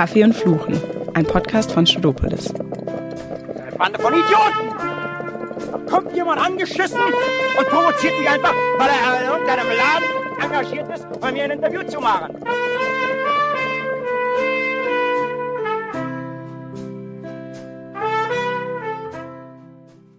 Kaffee und Fluchen, ein Podcast von Studopolis. Eine Bande von Idioten! Da kommt jemand angeschissen und provoziert mich einfach, weil er in irgendeinem Laden engagiert ist, bei mir ein Interview zu machen.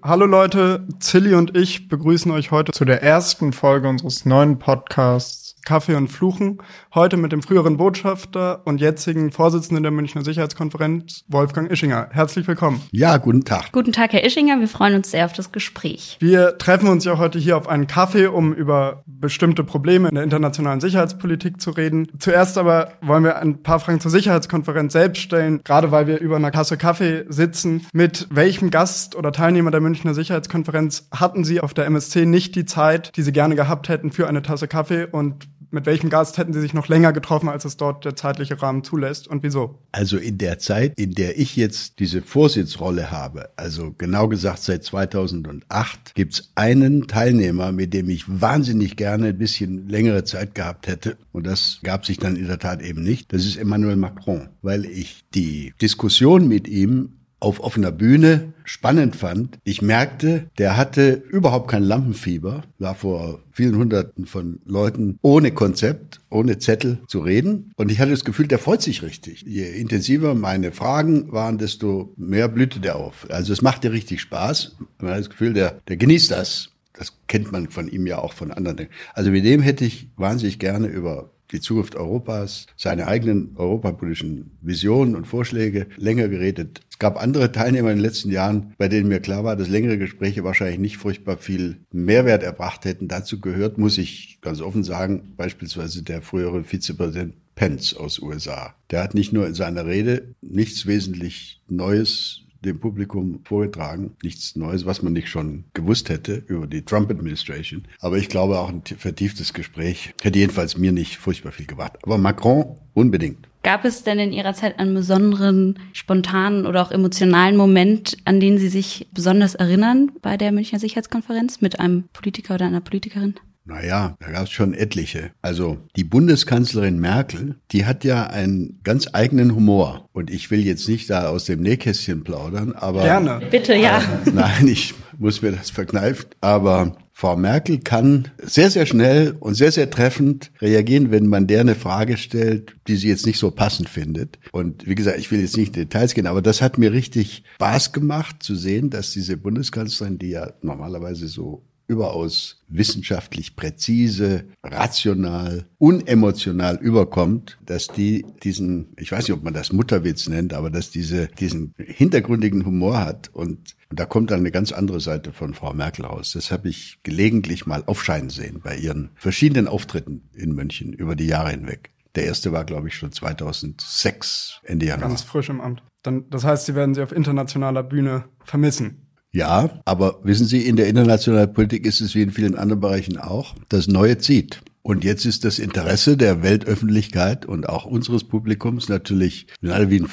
Hallo Leute, Zilli und ich begrüßen euch heute zu der ersten Folge unseres neuen Podcasts Kaffee und Fluchen. Heute mit dem früheren Botschafter und jetzigen Vorsitzenden der Münchner Sicherheitskonferenz, Wolfgang Ischinger. Herzlich willkommen. Ja, guten Tag. Guten Tag, Herr Ischinger. Wir freuen uns sehr auf das Gespräch. Wir treffen uns ja heute hier auf einen Kaffee, um über bestimmte Probleme in der internationalen Sicherheitspolitik zu reden. Zuerst aber wollen wir ein paar Fragen zur Sicherheitskonferenz selbst stellen, gerade weil wir über einer Kasse Kaffee sitzen. Mit welchem Gast oder Teilnehmer der Münchner Sicherheitskonferenz hatten Sie auf der MSC nicht die Zeit, die Sie gerne gehabt hätten für eine Tasse Kaffee und mit welchem Gast hätten Sie sich noch länger getroffen, als es dort der zeitliche Rahmen zulässt und wieso? Also in der Zeit, in der ich jetzt diese Vorsitzrolle habe, also genau gesagt seit 2008, gibt's einen Teilnehmer, mit dem ich wahnsinnig gerne ein bisschen längere Zeit gehabt hätte. Und das gab sich dann in der Tat eben nicht. Das ist Emmanuel Macron, weil ich die Diskussion mit ihm auf offener Bühne spannend fand. Ich merkte, der hatte überhaupt kein Lampenfieber, war vor vielen hunderten von Leuten ohne Konzept, ohne Zettel zu reden. Und ich hatte das Gefühl, der freut sich richtig. Je intensiver meine Fragen waren, desto mehr blühte der auf. Also es machte richtig Spaß. Man hat das Gefühl, der, der genießt das. Das kennt man von ihm ja auch von anderen. Also mit dem hätte ich wahnsinnig gerne über die Zukunft Europas, seine eigenen europapolitischen Visionen und Vorschläge länger geredet. Es gab andere Teilnehmer in den letzten Jahren, bei denen mir klar war, dass längere Gespräche wahrscheinlich nicht furchtbar viel Mehrwert erbracht hätten. Dazu gehört, muss ich ganz offen sagen, beispielsweise der frühere Vizepräsident Pence aus USA. Der hat nicht nur in seiner Rede nichts wesentlich Neues dem Publikum vorgetragen. Nichts Neues, was man nicht schon gewusst hätte über die Trump Administration. Aber ich glaube, auch ein vertieftes Gespräch hätte jedenfalls mir nicht furchtbar viel gebracht. Aber Macron unbedingt. Gab es denn in Ihrer Zeit einen besonderen, spontanen oder auch emotionalen Moment, an den Sie sich besonders erinnern bei der Münchner Sicherheitskonferenz mit einem Politiker oder einer Politikerin? Naja, da gab es schon etliche. Also die Bundeskanzlerin Merkel, die hat ja einen ganz eigenen Humor. Und ich will jetzt nicht da aus dem Nähkästchen plaudern, aber. Gerne. Bitte, ja. Äh, nein, ich muss mir das verkneifen. Aber Frau Merkel kann sehr, sehr schnell und sehr, sehr treffend reagieren, wenn man der eine Frage stellt, die sie jetzt nicht so passend findet. Und wie gesagt, ich will jetzt nicht in Details gehen, aber das hat mir richtig Spaß gemacht zu sehen, dass diese Bundeskanzlerin, die ja normalerweise so überaus wissenschaftlich präzise, rational, unemotional überkommt, dass die diesen, ich weiß nicht, ob man das Mutterwitz nennt, aber dass diese, diesen hintergründigen Humor hat und, da kommt dann eine ganz andere Seite von Frau Merkel raus. Das habe ich gelegentlich mal aufscheinen sehen bei ihren verschiedenen Auftritten in München über die Jahre hinweg. Der erste war, glaube ich, schon 2006, Ende Januar. Ganz frisch im Amt. Dann, das heißt, Sie werden sie auf internationaler Bühne vermissen. Ja, aber wissen Sie, in der internationalen Politik ist es wie in vielen anderen Bereichen auch, das Neue zieht. Und jetzt ist das Interesse der Weltöffentlichkeit und auch unseres Publikums natürlich alle wie ein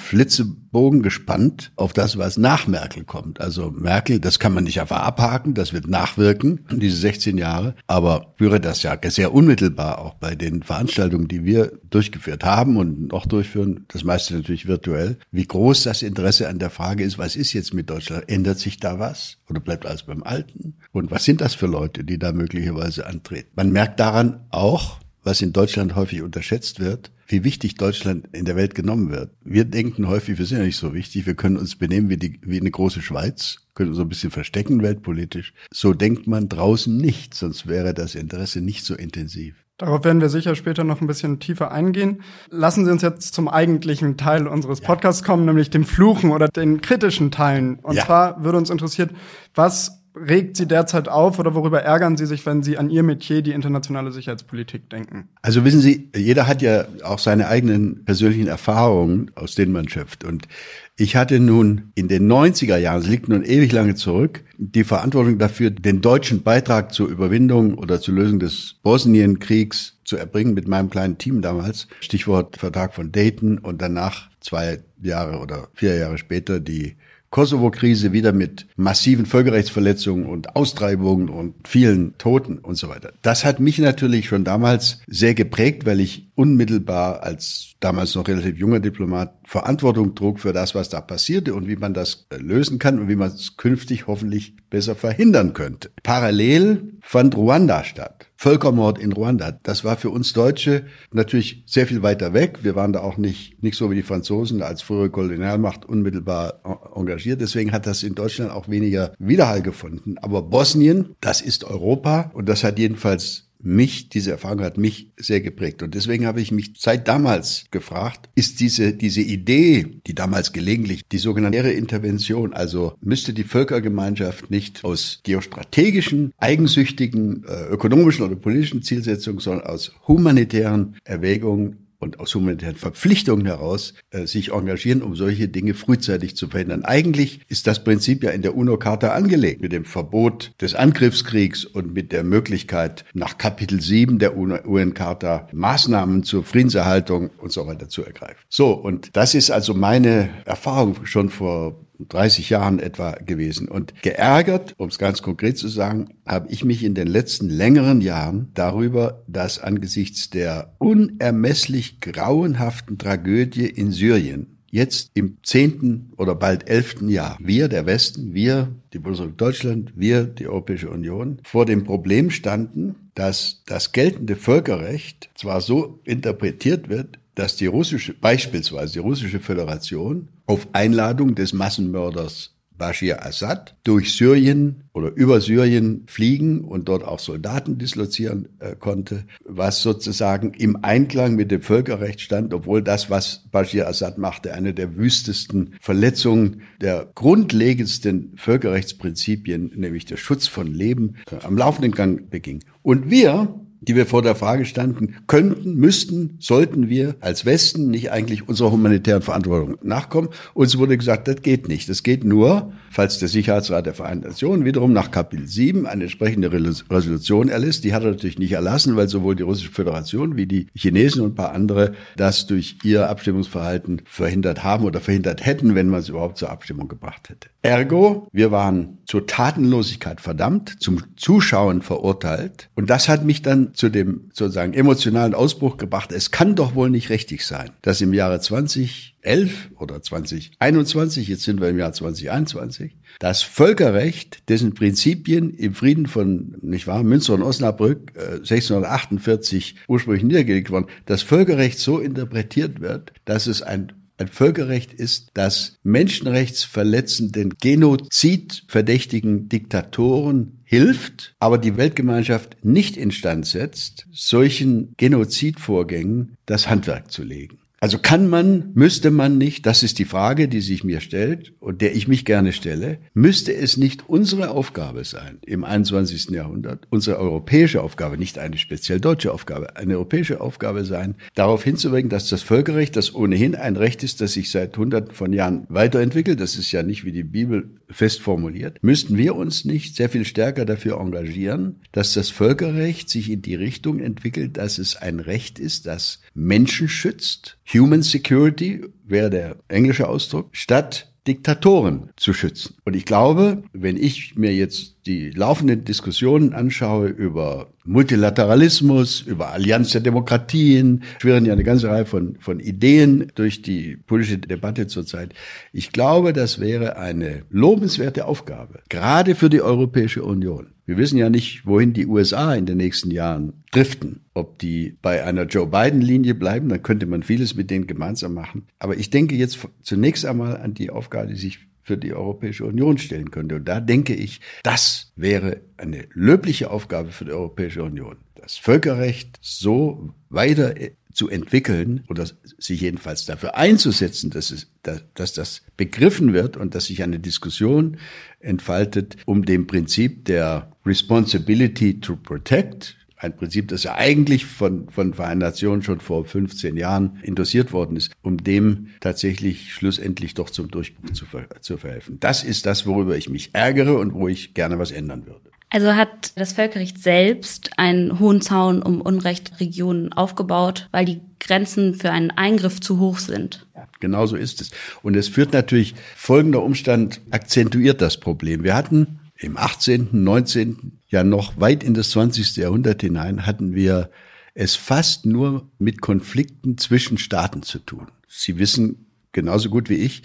Flitzebogen gespannt auf das, was nach Merkel kommt. Also Merkel, das kann man nicht einfach abhaken, das wird nachwirken, diese 16 Jahre. Aber führe das ja sehr unmittelbar auch bei den Veranstaltungen, die wir durchgeführt haben und noch durchführen, das meiste natürlich virtuell, wie groß das Interesse an der Frage ist, was ist jetzt mit Deutschland? Ändert sich da was? Oder bleibt alles beim Alten? Und was sind das für Leute, die da möglicherweise antreten? Man merkt daran auch, was in Deutschland häufig unterschätzt wird, wie wichtig Deutschland in der Welt genommen wird. Wir denken häufig, wir sind ja nicht so wichtig, wir können uns benehmen wie, die, wie eine große Schweiz, können uns so ein bisschen verstecken weltpolitisch. So denkt man draußen nicht, sonst wäre das Interesse nicht so intensiv. Darauf werden wir sicher später noch ein bisschen tiefer eingehen. Lassen Sie uns jetzt zum eigentlichen Teil unseres Podcasts kommen, nämlich dem Fluchen oder den kritischen Teilen. Und Ja. zwar würde uns interessieren, was regt Sie derzeit auf oder worüber ärgern Sie sich, wenn Sie an Ihr Metier, die internationale Sicherheitspolitik, denken? Also wissen Sie, jeder hat ja auch seine eigenen persönlichen Erfahrungen, aus denen man schöpft. Und ich hatte nun in den 90er Jahren, es liegt nun ewig lange zurück, die Verantwortung dafür, den deutschen Beitrag zur Überwindung oder zur Lösung des Bosnienkriegs zu erbringen mit meinem kleinen Team damals. Stichwort Vertrag von Dayton und danach zwei Jahre oder vier Jahre später die Kosovo-Krise wieder mit massiven Völkerrechtsverletzungen und Austreibungen und vielen Toten und so weiter. Das hat mich natürlich schon damals sehr geprägt, weil ich unmittelbar als damals noch relativ junger Diplomat Verantwortung trug für das, was da passierte und wie man das äh, lösen kann und wie man es künftig hoffentlich besser verhindern könnte. Parallel fand Ruanda statt. Völkermord in Ruanda. Das war für uns Deutsche natürlich sehr viel weiter weg. Wir waren da auch nicht, nicht so wie die Franzosen als frühere Kolonialmacht unmittelbar engagiert. Deswegen hat das in Deutschland auch weniger Widerhall gefunden. Aber Bosnien, das ist Europa und das hat jedenfalls mich, diese Erfahrung hat mich sehr geprägt. Und deswegen habe ich mich seit damals gefragt, ist diese, diese Idee, die damals gelegentlich die sogenannte Intervention, also müsste die Völkergemeinschaft nicht aus geostrategischen, eigensüchtigen, äh, ökonomischen oder politischen Zielsetzungen, sondern aus humanitären Erwägungen und aus humanitären Verpflichtungen heraus äh, sich engagieren, um solche Dinge frühzeitig zu verhindern. Eigentlich ist das Prinzip ja in der UNO-Charta angelegt, mit dem Verbot des Angriffskriegs und mit der Möglichkeit, nach Kapitel 7 der UN-Charta Maßnahmen zur Friedenserhaltung und so weiter zu ergreifen. So, und das ist also meine Erfahrung schon vor 30 Jahren etwa gewesen. Und geärgert, um es ganz konkret zu sagen, habe ich mich in den letzten längeren Jahren darüber, dass angesichts der unermesslich grauenhaften Tragödie in Syrien jetzt im zehnten oder bald elften Jahr wir, der Westen, wir, die Bundesrepublik Deutschland, wir, die Europäische Union, vor dem Problem standen, dass das geltende Völkerrecht zwar so interpretiert wird, dass die russische, beispielsweise die russische Föderation auf Einladung des Massenmörders Bashir Assad durch Syrien oder über Syrien fliegen und dort auch Soldaten dislozieren äh, konnte, was sozusagen im Einklang mit dem Völkerrecht stand, obwohl das, was Bashir Assad machte, eine der wüstesten Verletzungen der grundlegendsten Völkerrechtsprinzipien, nämlich der Schutz von Leben, äh, am laufenden Gang beging. Und wir die wir vor der Frage standen, könnten, müssten, sollten wir als Westen nicht eigentlich unserer humanitären Verantwortung nachkommen? Uns wurde gesagt, das geht nicht. Das geht nur, falls der Sicherheitsrat der Vereinten Nationen wiederum nach Kapitel 7 eine entsprechende Resolution erlässt. Die hat er natürlich nicht erlassen, weil sowohl die Russische Föderation wie die Chinesen und ein paar andere das durch ihr Abstimmungsverhalten verhindert haben oder verhindert hätten, wenn man es überhaupt zur Abstimmung gebracht hätte. Ergo, wir waren zur Tatenlosigkeit verdammt, zum Zuschauen verurteilt. Und das hat mich dann zu dem sozusagen emotionalen Ausbruch gebracht. Es kann doch wohl nicht richtig sein, dass im Jahre 2011 oder 2021, jetzt sind wir im Jahr 2021, das Völkerrecht, dessen Prinzipien im Frieden von, nicht wahr, Münster und Osnabrück äh, 1648 ursprünglich niedergelegt worden, das Völkerrecht so interpretiert wird, dass es ein ein Völkerrecht ist, das menschenrechtsverletzenden, genozidverdächtigen Diktatoren hilft, aber die Weltgemeinschaft nicht instand setzt, solchen Genozidvorgängen das Handwerk zu legen. Also kann man, müsste man nicht, das ist die Frage, die sich mir stellt und der ich mich gerne stelle, müsste es nicht unsere Aufgabe sein im 21. Jahrhundert, unsere europäische Aufgabe, nicht eine speziell deutsche Aufgabe, eine europäische Aufgabe sein, darauf hinzuwirken, dass das Völkerrecht, das ohnehin ein Recht ist, das sich seit hunderten von Jahren weiterentwickelt, das ist ja nicht wie die Bibel fest formuliert, müssten wir uns nicht sehr viel stärker dafür engagieren, dass das Völkerrecht sich in die Richtung entwickelt, dass es ein Recht ist, das Menschen schützt, Human Security wäre der englische Ausdruck, statt Diktatoren zu schützen. Und ich glaube, wenn ich mir jetzt die laufenden Diskussionen anschaue über Multilateralismus, über Allianz der Demokratien, schwirren ja eine ganze Reihe von, von Ideen durch die politische Debatte zurzeit. Ich glaube, das wäre eine lobenswerte Aufgabe, gerade für die Europäische Union. Wir wissen ja nicht, wohin die USA in den nächsten Jahren driften. Ob die bei einer Joe Biden-Linie bleiben, dann könnte man vieles mit denen gemeinsam machen. Aber ich denke jetzt zunächst einmal an die Aufgabe, die sich für die Europäische Union stellen könnte. Und da denke ich, das wäre eine löbliche Aufgabe für die Europäische Union. Das Völkerrecht so weiter zu entwickeln oder sich jedenfalls dafür einzusetzen, dass, es, dass, das begriffen wird und dass sich eine Diskussion entfaltet um dem Prinzip der Responsibility to Protect, ein Prinzip, das ja eigentlich von, von Vereinten Nationen schon vor 15 Jahren interessiert worden ist, um dem tatsächlich schlussendlich doch zum Durchbruch zu, zu verhelfen. Das ist das, worüber ich mich ärgere und wo ich gerne was ändern würde. Also hat das Völkerrecht selbst einen hohen Zaun um Unrechtregionen aufgebaut, weil die Grenzen für einen Eingriff zu hoch sind. Ja, genau so ist es. Und es führt natürlich, folgender Umstand akzentuiert das Problem. Wir hatten im 18., 19., ja noch weit in das 20. Jahrhundert hinein hatten wir es fast nur mit Konflikten zwischen Staaten zu tun. Sie wissen genauso gut wie ich,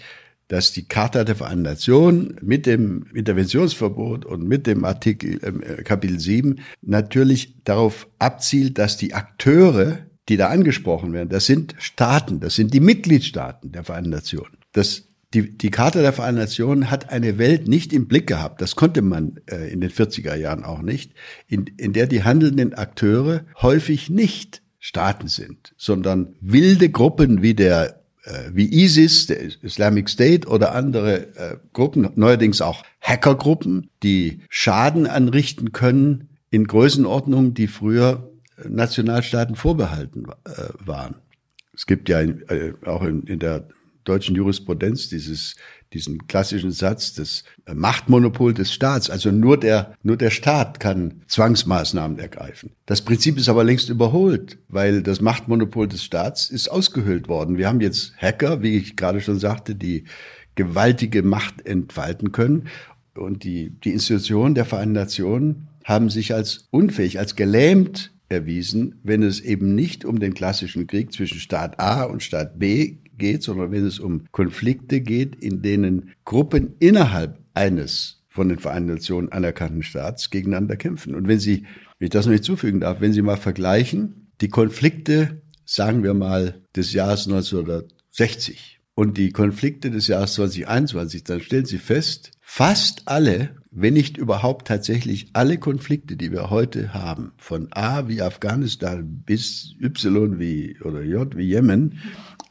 dass die Charta der Vereinten Nationen mit dem Interventionsverbot und mit dem Artikel äh, Kapitel 7 natürlich darauf abzielt, dass die Akteure, die da angesprochen werden, das sind Staaten, das sind die Mitgliedstaaten der Vereinten Nationen. Das die, die Charta der Vereinten Nationen hat eine Welt nicht im Blick gehabt, das konnte man äh, in den 40er Jahren auch nicht, in, in der die handelnden Akteure häufig nicht Staaten sind, sondern wilde Gruppen wie der wie ISIS, der Islamic State oder andere äh, Gruppen, neuerdings auch Hackergruppen, die Schaden anrichten können in Größenordnungen, die früher Nationalstaaten vorbehalten äh, waren. Es gibt ja äh, auch in, in der deutschen Jurisprudenz dieses diesen klassischen Satz des Machtmonopol des Staats. Also nur der, nur der Staat kann Zwangsmaßnahmen ergreifen. Das Prinzip ist aber längst überholt, weil das Machtmonopol des Staats ist ausgehöhlt worden. Wir haben jetzt Hacker, wie ich gerade schon sagte, die gewaltige Macht entfalten können. Und die, die Institutionen der Vereinten Nationen haben sich als unfähig, als gelähmt erwiesen, wenn es eben nicht um den klassischen Krieg zwischen Staat A und Staat B geht, sondern wenn es um Konflikte geht, in denen Gruppen innerhalb eines von den Vereinten Nationen anerkannten Staats gegeneinander kämpfen. Und wenn Sie, wenn ich das noch nicht zufügen darf, wenn Sie mal vergleichen, die Konflikte, sagen wir mal, des Jahres 1960 und die Konflikte des Jahres 2021, dann stellen Sie fest, fast alle, wenn nicht überhaupt tatsächlich alle Konflikte, die wir heute haben, von A wie Afghanistan bis Y wie oder J wie Jemen,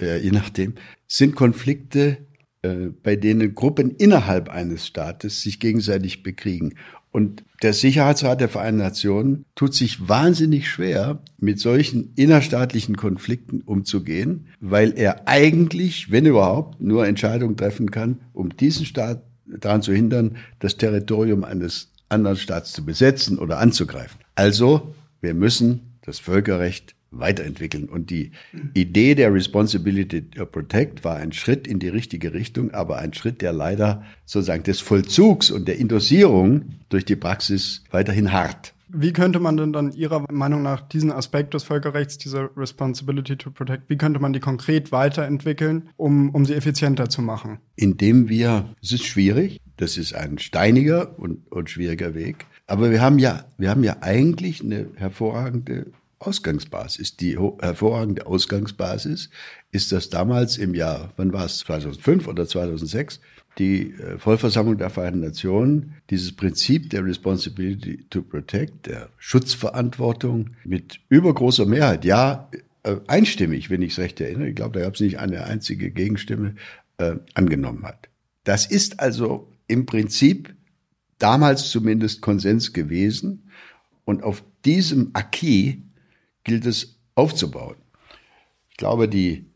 äh, je nachdem, sind Konflikte, äh, bei denen Gruppen innerhalb eines Staates sich gegenseitig bekriegen. Und der Sicherheitsrat der Vereinten Nationen tut sich wahnsinnig schwer, mit solchen innerstaatlichen Konflikten umzugehen, weil er eigentlich, wenn überhaupt, nur Entscheidungen treffen kann, um diesen Staat daran zu hindern, das Territorium eines anderen Staats zu besetzen oder anzugreifen. Also, wir müssen das Völkerrecht weiterentwickeln. Und die Idee der Responsibility to Protect war ein Schritt in die richtige Richtung, aber ein Schritt, der leider sozusagen des Vollzugs und der Indossierung durch die Praxis weiterhin hart. Wie könnte man denn dann Ihrer Meinung nach diesen Aspekt des Völkerrechts, diese Responsibility to Protect, wie könnte man die konkret weiterentwickeln, um, um sie effizienter zu machen? Indem wir, es ist schwierig, das ist ein steiniger und, und schwieriger Weg, aber wir haben ja, wir haben ja eigentlich eine hervorragende Ausgangsbasis. Die hervorragende Ausgangsbasis ist, dass damals im Jahr, wann war es, 2005 oder 2006, die äh, Vollversammlung der Vereinten Nationen dieses Prinzip der Responsibility to Protect, der Schutzverantwortung mit übergroßer Mehrheit, ja, äh, einstimmig, wenn ich es recht erinnere, ich glaube, da gab es nicht eine einzige Gegenstimme, äh, angenommen hat. Das ist also im Prinzip damals zumindest Konsens gewesen. Und auf diesem Acquis gilt es aufzubauen. Ich glaube, die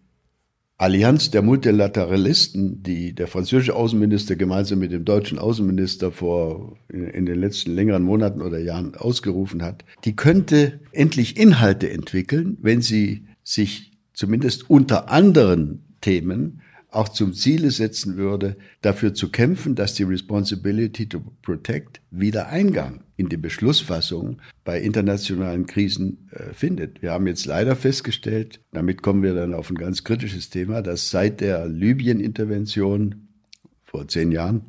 Allianz der Multilateralisten, die der französische Außenminister gemeinsam mit dem deutschen Außenminister vor in, den letzten längeren Monaten oder Jahren ausgerufen hat, die könnte endlich Inhalte entwickeln, wenn sie sich zumindest unter anderen Themen auch zum Ziele setzen würde, dafür zu kämpfen, dass die Responsibility to Protect wieder Eingang in die Beschlussfassung bei internationalen Krisen äh, findet. Wir haben jetzt leider festgestellt, damit kommen wir dann auf ein ganz kritisches Thema, dass seit der Libyen-Intervention vor zehn Jahren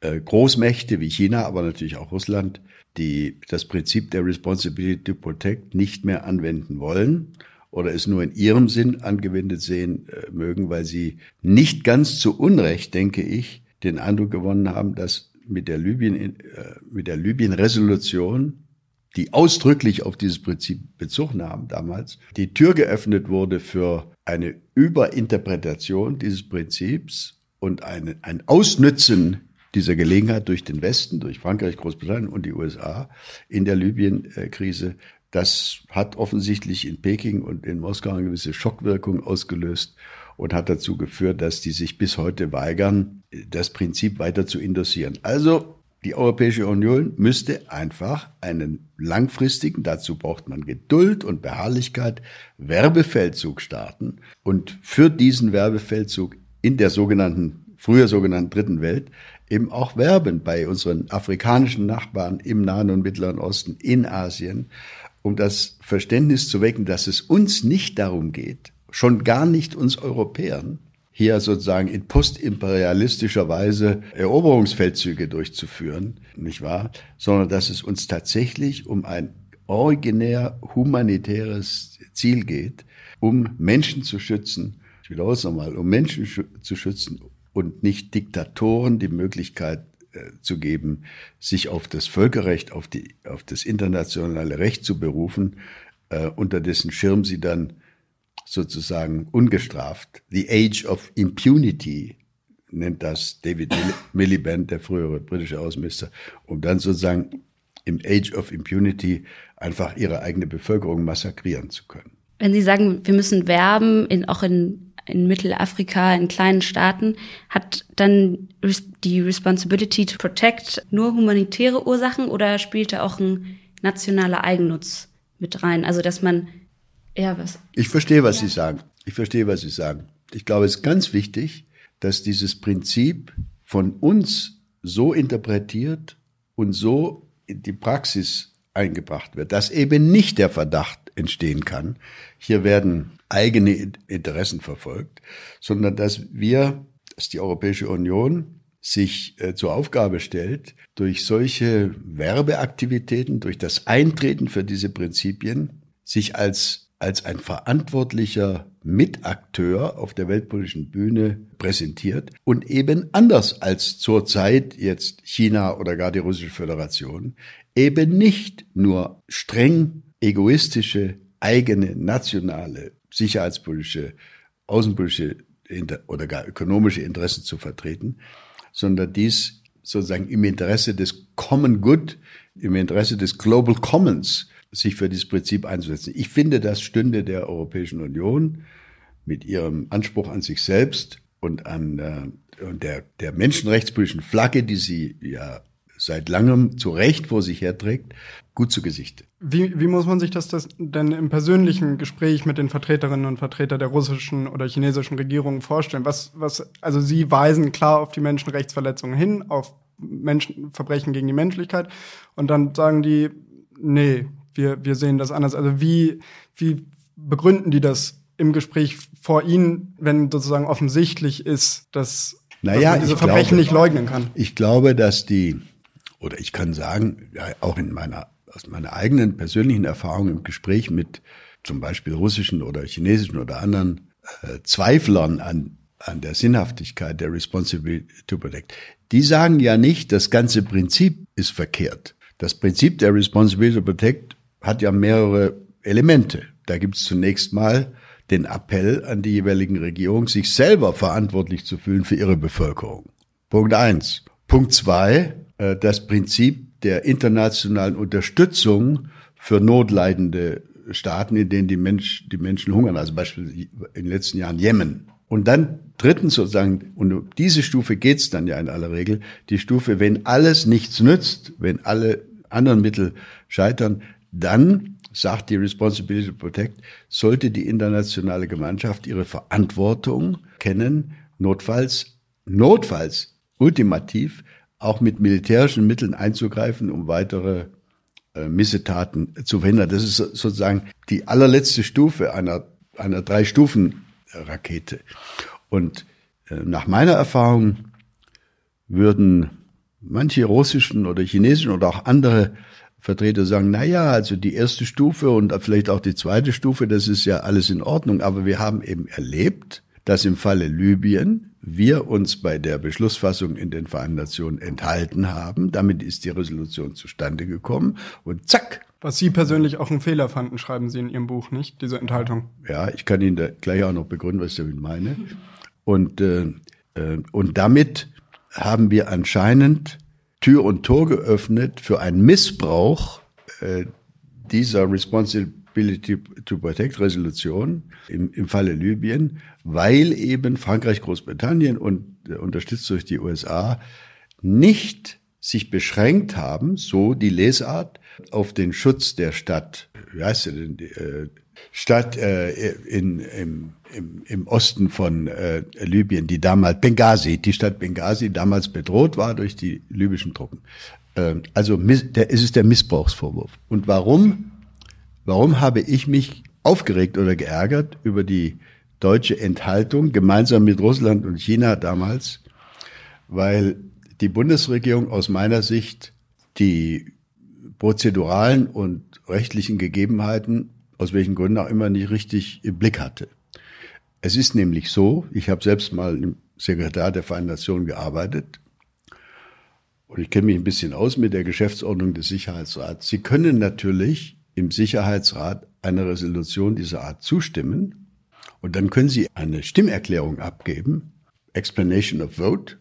äh, Großmächte wie China, aber natürlich auch Russland, die das Prinzip der Responsibility to Protect nicht mehr anwenden wollen oder es nur in ihrem Sinn angewendet sehen äh, mögen, weil sie nicht ganz zu Unrecht, denke ich, den Eindruck gewonnen haben, dass mit der Libyen, äh, mit der Libyen-Resolution, die ausdrücklich auf dieses Prinzip Bezug nahm damals, die Tür geöffnet wurde für eine Überinterpretation dieses Prinzips und eine, ein Ausnützen dieser Gelegenheit durch den Westen, durch Frankreich, Großbritannien und die USA in der Libyen-Krise das hat offensichtlich in Peking und in Moskau eine gewisse Schockwirkung ausgelöst und hat dazu geführt, dass die sich bis heute weigern, das Prinzip weiter zu indossieren. Also Die Europäische Union müsste einfach einen langfristigen, dazu braucht man Geduld und Beharrlichkeit, Werbefeldzug starten und für diesen Werbefeldzug in der sogenannten, früher sogenannten Dritten Welt eben auch werben bei unseren afrikanischen Nachbarn im Nahen und Mittleren Osten, in Asien, um das Verständnis zu wecken, dass es uns nicht darum geht, schon gar nicht uns Europäern, hier sozusagen in postimperialistischer Weise Eroberungsfeldzüge durchzuführen, nicht wahr? Sondern dass es uns tatsächlich um ein originär humanitäres Ziel geht, um Menschen zu schützen. Ich wiederhole es nochmal, um Menschen zu schützen und nicht Diktatoren die Möglichkeit zu geben, sich auf das Völkerrecht, auf, die, auf das internationale Recht zu berufen, äh, unter dessen Schirm sie dann sozusagen ungestraft. The Age of Impunity nennt das David Miliband, der frühere britische Außenminister, um dann sozusagen im Age of Impunity einfach ihre eigene Bevölkerung massakrieren zu können. Wenn Sie sagen, wir müssen werben, in, auch in, in Mittelafrika, in kleinen Staaten, hat dann die Responsibility to Protect nur humanitäre Ursachen oder spielt da auch ein nationaler Eigennutz mit rein? Also, dass man ja, was? Ich verstehe, was ja. Sie sagen. Ich verstehe, was Sie sagen. Ich glaube, es ist ganz wichtig, dass dieses Prinzip von uns so interpretiert und so in die Praxis eingebracht wird, dass eben nicht der Verdacht entstehen kann, hier werden eigene Interessen verfolgt, sondern dass wir, dass die Europäische Union sich äh, zur Aufgabe stellt, durch solche Werbeaktivitäten, durch das Eintreten für diese Prinzipien, sich als als ein verantwortlicher Mitakteur auf der weltpolitischen Bühne präsentiert und eben anders als zurzeit jetzt China oder gar die Russische Föderation eben nicht nur streng egoistische eigene nationale sicherheitspolitische, außenpolitische oder gar ökonomische Interessen zu vertreten, sondern dies sozusagen im Interesse des Common Good, im Interesse des Global Commons sich für dieses Prinzip einzusetzen. Ich finde, das stünde der Europäischen Union mit ihrem Anspruch an sich selbst und an äh, und der, der menschenrechtspolitischen Flagge, die sie ja seit langem zu Recht vor sich herträgt, gut zu Gesicht. Wie, wie muss man sich das, das denn im persönlichen Gespräch mit den Vertreterinnen und Vertretern der russischen oder chinesischen Regierung vorstellen? Was, was, also Sie weisen klar auf die Menschenrechtsverletzungen hin, auf Menschen, Verbrechen gegen die Menschlichkeit und dann sagen die, nee, wir, wir sehen das anders. Also wie, wie begründen die das im Gespräch vor Ihnen, wenn sozusagen offensichtlich ist, dass, naja, dass man diese Verbrechen glaube, nicht leugnen kann? Ich glaube, dass die, oder ich kann sagen, ja, auch in meiner, aus meiner eigenen persönlichen Erfahrung im Gespräch mit zum Beispiel russischen oder chinesischen oder anderen äh, Zweiflern an, an der Sinnhaftigkeit der Responsibility to Protect, die sagen ja nicht, das ganze Prinzip ist verkehrt. Das Prinzip der Responsibility to Protect hat ja mehrere Elemente. Da gibt es zunächst mal den Appell an die jeweiligen Regierungen, sich selber verantwortlich zu fühlen für ihre Bevölkerung. Punkt eins. Punkt zwei, das Prinzip der internationalen Unterstützung für notleidende Staaten, in denen die, Mensch, die Menschen hungern, also beispielsweise in den letzten Jahren Jemen. Und dann drittens sozusagen, und um diese Stufe geht's dann ja in aller Regel, die Stufe, wenn alles nichts nützt, wenn alle anderen Mittel scheitern, dann sagt die Responsibility to Protect, sollte die internationale Gemeinschaft ihre Verantwortung kennen, notfalls, notfalls, ultimativ auch mit militärischen Mitteln einzugreifen, um weitere äh, Missetaten zu verhindern. Das ist sozusagen die allerletzte Stufe einer, einer Drei-Stufen-Rakete. Und äh, nach meiner Erfahrung würden manche russischen oder chinesischen oder auch andere Vertreter sagen, na ja, also die erste Stufe und vielleicht auch die zweite Stufe, das ist ja alles in Ordnung. Aber wir haben eben erlebt, dass im Falle Libyen wir uns bei der Beschlussfassung in den Vereinten Nationen enthalten haben. Damit ist die Resolution zustande gekommen und zack. Was Sie persönlich auch einen Fehler fanden, schreiben Sie in Ihrem Buch, nicht? Diese Enthaltung. Ja, ich kann Ihnen da gleich auch noch begründen, was ich damit meine. Und, äh, äh, und damit haben wir anscheinend Tür und Tor geöffnet für einen Missbrauch äh, dieser Responsibility to Protect Resolution im, im Falle Libyen, weil eben Frankreich, Großbritannien und äh, unterstützt durch die USA nicht sich beschränkt haben, so die Lesart, auf den Schutz der Stadt, wie heißt sie denn, äh, Stadt äh, in, im, im, im Osten von äh, Libyen, die damals, Benghazi, die Stadt Benghazi damals bedroht war durch die libyschen Truppen. Äh, also der, es ist der Missbrauchsvorwurf. Und warum, warum habe ich mich aufgeregt oder geärgert über die deutsche Enthaltung gemeinsam mit Russland und China damals? Weil die Bundesregierung aus meiner Sicht die prozeduralen und rechtlichen Gegebenheiten aus welchen Gründen auch immer nicht richtig im Blick hatte. Es ist nämlich so, ich habe selbst mal im Sekretariat der Vereinten Nationen gearbeitet und ich kenne mich ein bisschen aus mit der Geschäftsordnung des Sicherheitsrats. Sie können natürlich im Sicherheitsrat einer Resolution dieser Art zustimmen und dann können Sie eine Stimmerklärung abgeben, Explanation of Vote,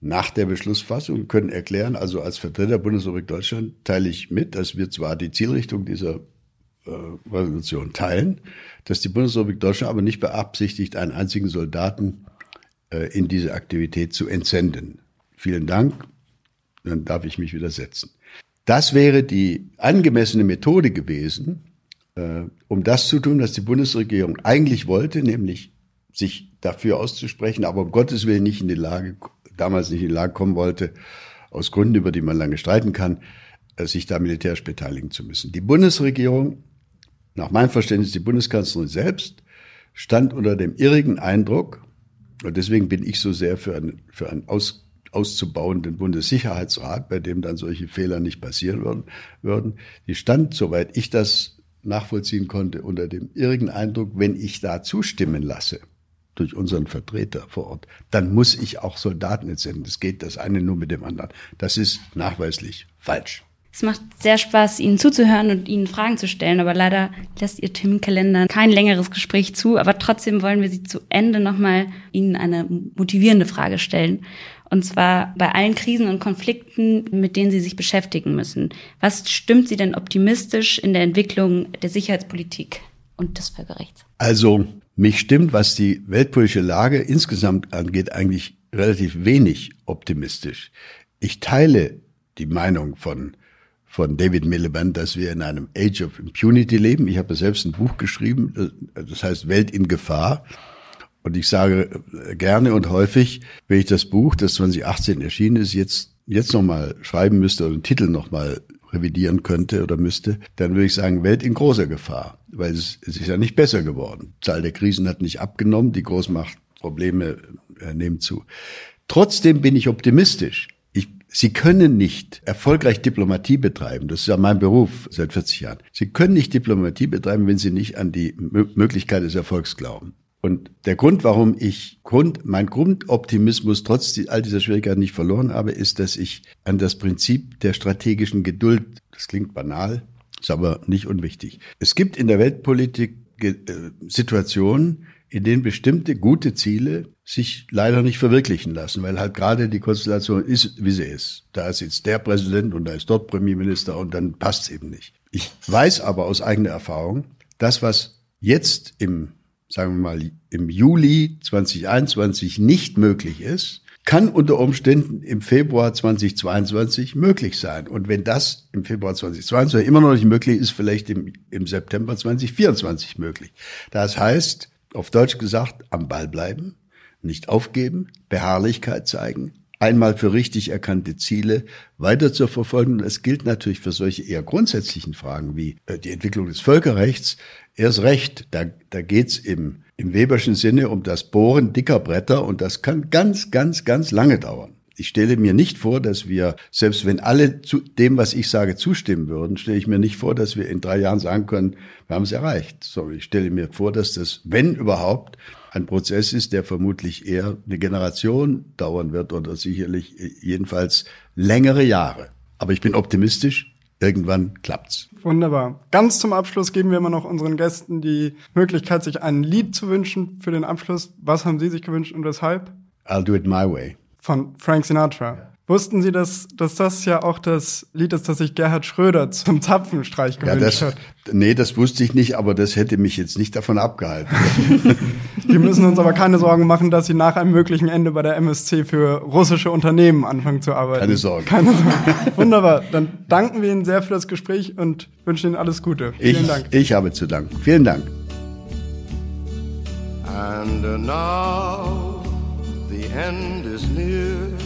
nach der Beschlussfassung können erklären, also als Vertreter Bundesrepublik Deutschland teile ich mit, dass wir zwar die Zielrichtung dieser äh, Resolution teilen, dass die Bundesrepublik Deutschland aber nicht beabsichtigt, einen einzigen Soldaten äh, in diese Aktivität zu entsenden. Vielen Dank, dann darf ich mich wieder setzen. Das wäre die angemessene Methode gewesen, äh, um das zu tun, was die Bundesregierung eigentlich wollte, nämlich sich dafür auszusprechen, aber um Gottes Willen nicht in die Lage, damals nicht in die Lage kommen wollte, aus Gründen, über die man lange streiten kann, sich da militärisch beteiligen zu müssen. Die Bundesregierung nach meinem Verständnis die Bundeskanzlerin selbst, stand unter dem irrigen Eindruck, und deswegen bin ich so sehr für einen, für einen aus, auszubauenden Bundessicherheitsrat, bei dem dann solche Fehler nicht passieren würden, würden. Die stand, soweit ich das nachvollziehen konnte, unter dem irrigen Eindruck, wenn ich da zustimmen lasse, durch unseren Vertreter vor Ort, dann muss ich auch Soldaten entsenden. Das geht das eine nur mit dem anderen. Das ist nachweislich falsch. Es macht sehr Spaß, Ihnen zuzuhören und Ihnen Fragen zu stellen, aber leider lässt Ihr Terminkalender kein längeres Gespräch zu. Aber trotzdem wollen wir Sie zu Ende nochmal Ihnen eine motivierende Frage stellen. Und zwar bei allen Krisen und Konflikten, mit denen Sie sich beschäftigen müssen. Was stimmt Sie denn optimistisch in der Entwicklung der Sicherheitspolitik und des Völkerrechts? Also, mich stimmt, was die weltpolitische Lage insgesamt angeht, eigentlich relativ wenig optimistisch. Ich teile die Meinung von von David Miliband, dass wir in einem Age of Impunity leben. Ich habe selbst ein Buch geschrieben, das heißt Welt in Gefahr. Und ich sage gerne und häufig, wenn ich das Buch, das 2018 erschienen ist, jetzt, jetzt nochmal schreiben müsste oder den Titel nochmal revidieren könnte oder müsste, dann würde ich sagen, Welt in großer Gefahr. Weil es, es ist ja nicht besser geworden. Die Zahl der Krisen hat nicht abgenommen, die Großmachtprobleme äh, nehmen zu. Trotzdem bin ich optimistisch. Sie können nicht erfolgreich Diplomatie betreiben. Das ist ja mein Beruf seit 40 Jahren. Sie können nicht Diplomatie betreiben, wenn Sie nicht an die Möglichkeit des Erfolgs glauben. Und der Grund, warum ich Grund, mein Grundoptimismus trotz all dieser Schwierigkeiten nicht verloren habe, ist, dass ich an das Prinzip der strategischen Geduld, das klingt banal, ist aber nicht unwichtig. Es gibt in der Weltpolitik äh, Situationen, in denen bestimmte gute Ziele sich leider nicht verwirklichen lassen, weil halt gerade die Konstellation ist, wie sie ist. Da ist jetzt der Präsident und da ist dort Premierminister und dann passt's eben nicht. Ich weiß aber aus eigener Erfahrung, das, was jetzt im, sagen wir mal, im Juli 2021 nicht möglich ist, kann unter Umständen im Februar 2022 möglich sein. Und wenn das im Februar 2022 immer noch nicht möglich ist, vielleicht im, im September 2024 möglich. Das heißt, auf Deutsch gesagt, am Ball bleiben, nicht aufgeben, Beharrlichkeit zeigen, einmal für richtig erkannte Ziele weiter zu verfolgen. Und es gilt natürlich für solche eher grundsätzlichen Fragen wie äh, die Entwicklung des Völkerrechts erst recht. Da, da geht's im, im Weberschen Sinne um das Bohren dicker Bretter und das kann ganz, ganz, ganz lange dauern. Ich stelle mir nicht vor, dass wir, selbst wenn alle zu dem, was ich sage, zustimmen würden, stelle ich mir nicht vor, dass wir in drei Jahren sagen können, wir haben es erreicht. Sorry, ich stelle mir vor, dass das, wenn überhaupt, ein Prozess ist, der vermutlich eher eine Generation dauern wird oder sicherlich jedenfalls längere Jahre. Aber ich bin optimistisch. Irgendwann klappt's. Wunderbar. Ganz zum Abschluss geben wir immer noch unseren Gästen die Möglichkeit, sich ein Lied zu wünschen für den Abschluss. Was haben Sie sich gewünscht und weshalb? I'll do it my way von Frank Sinatra. Wussten Sie, dass, dass das ja auch das Lied ist, das sich Gerhard Schröder zum Zapfenstreich gewünscht ja, das, hat? Nee, das wusste ich nicht, aber das hätte mich jetzt nicht davon abgehalten. Wir müssen uns aber keine Sorgen machen, dass Sie nach einem möglichen Ende bei der MSC für russische Unternehmen anfangen zu arbeiten. Keine Sorge. Keine Sorge. Wunderbar. Dann danken wir Ihnen sehr für das Gespräch und wünschen Ihnen alles Gute. Ich, Vielen Dank. Ich habe zu danken. Vielen Dank. And now the end is near.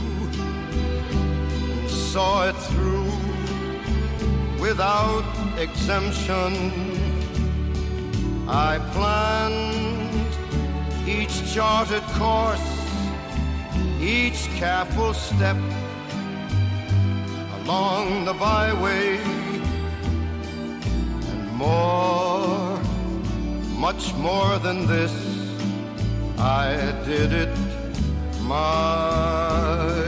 saw it through without exemption. I planned each charted course, each careful step along the byway, and more, much more than this I did it my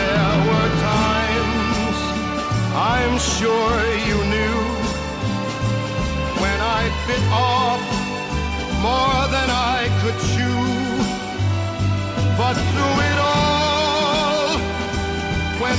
there were times I'm sure you knew when I bit off more than I could chew. But through it all, when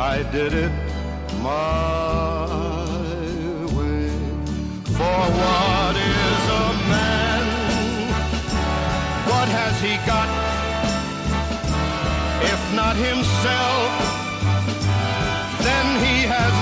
I did it my way. For what is a man? What has he got? If not himself, then he has